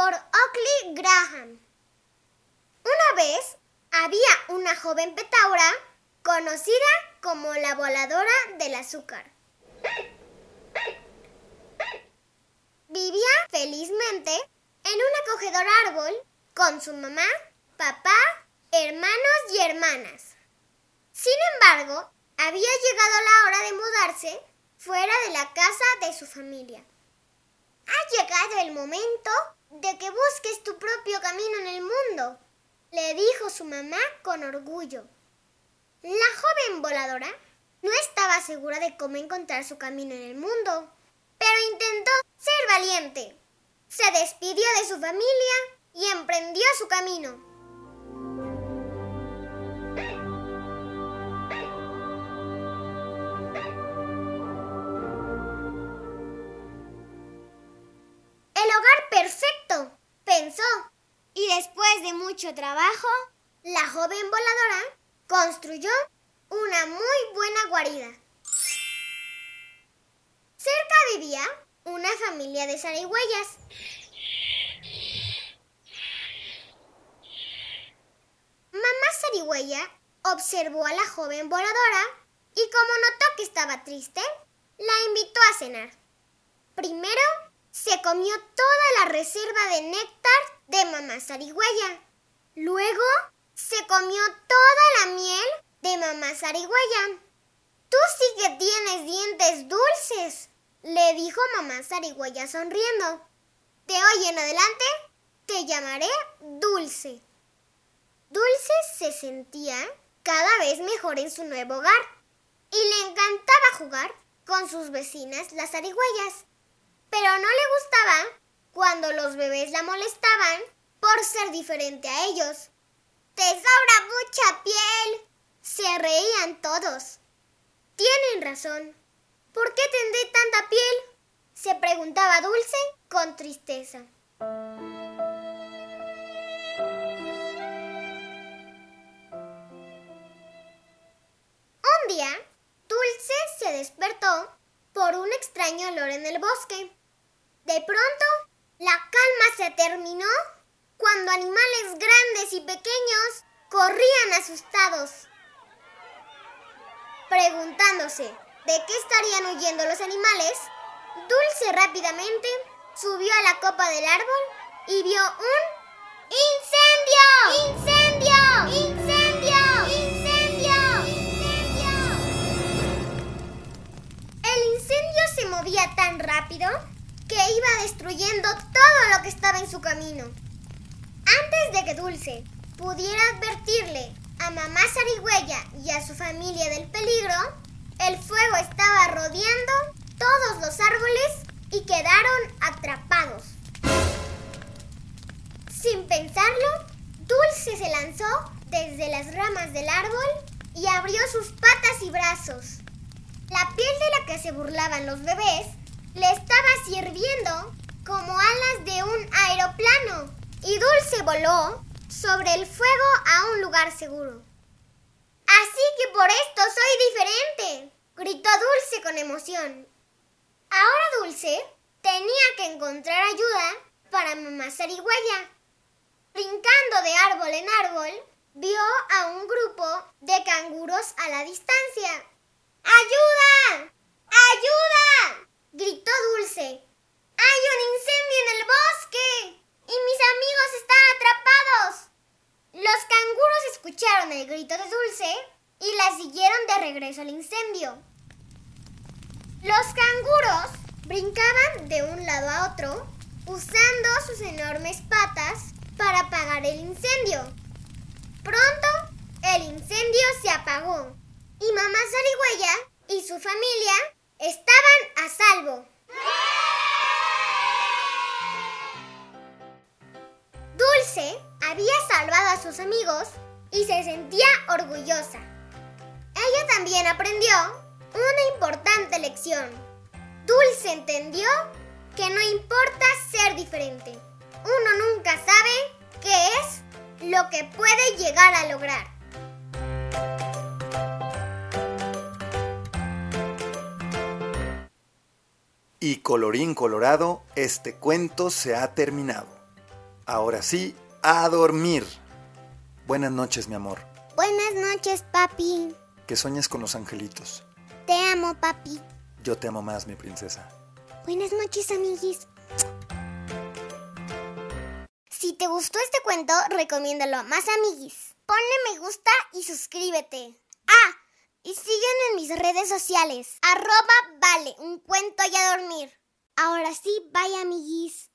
Por Oakley Graham. Una vez había una joven petaura conocida como la voladora del azúcar. Vivía felizmente en un acogedor árbol con su mamá, papá, hermanos y hermanas. Sin embargo, había llegado la hora de mudarse fuera de la casa de su familia. Ha llegado el momento de que busques tu propio camino en el mundo, le dijo su mamá con orgullo. La joven voladora no estaba segura de cómo encontrar su camino en el mundo, pero intentó ser valiente. Se despidió de su familia y emprendió su camino. Trabajo, la joven voladora construyó una muy buena guarida. Cerca vivía una familia de zarigüeyas. Mamá zarigüeya observó a la joven voladora y como notó que estaba triste, la invitó a cenar. Primero se comió toda la reserva de néctar de mamá zarigüeya. Luego se comió toda la miel de mamá zarigüeya. Tú sí que tienes dientes dulces, le dijo mamá zarigüeya sonriendo. De hoy en adelante te llamaré Dulce. Dulce se sentía cada vez mejor en su nuevo hogar y le encantaba jugar con sus vecinas las zarigüeyas. Pero no le gustaba cuando los bebés la molestaban por ser diferente a ellos. ¡Te sobra mucha piel! Se reían todos. Tienen razón. ¿Por qué tendré tanta piel? Se preguntaba Dulce con tristeza. Un día, Dulce se despertó por un extraño olor en el bosque. De pronto, la calma se terminó cuando animales grandes y pequeños corrían asustados, preguntándose de qué estarían huyendo los animales. Dulce rápidamente subió a la copa del árbol y vio un incendio. ¡Incendio! ¡Incendio! ¡Incendio! El incendio se movía tan rápido que iba destruyendo todo lo que estaba en su camino. Que Dulce pudiera advertirle a mamá zarigüeya y a su familia del peligro, el fuego estaba rodeando todos los árboles y quedaron atrapados. Sin pensarlo, Dulce se lanzó desde las ramas del árbol y abrió sus patas y brazos. La piel de la que se burlaban los bebés le estaba sirviendo como alas de un aeroplano y Dulce voló sobre el fuego a un lugar seguro. Así que por esto soy diferente, gritó Dulce con emoción. Ahora Dulce tenía que encontrar ayuda para mamá zarigüeya. Brincando de árbol en árbol, vio a un grupo de canguros a la distancia. ¡Ayuda! ¡Ayuda! gritó Dulce. ¡Hay un incendio en el grito de Dulce y la siguieron de regreso al incendio. Los canguros brincaban de un lado a otro usando sus enormes patas para apagar el incendio. Pronto el incendio se apagó y mamá Zarigüeya y su familia estaban a salvo. Dulce había salvado a sus amigos y se sentía orgullosa. Ella también aprendió una importante lección. Dulce entendió que no importa ser diferente. Uno nunca sabe qué es lo que puede llegar a lograr. Y colorín colorado, este cuento se ha terminado. Ahora sí, a dormir. Buenas noches, mi amor. Buenas noches, papi. Que sueñes con los angelitos. Te amo, papi. Yo te amo más, mi princesa. Buenas noches, amiguis. Si te gustó este cuento, recomiéndalo a más amiguis. Ponle me gusta y suscríbete. Ah, y sígueme en mis redes sociales. Arroba vale, un cuento y a dormir. Ahora sí, bye amiguis.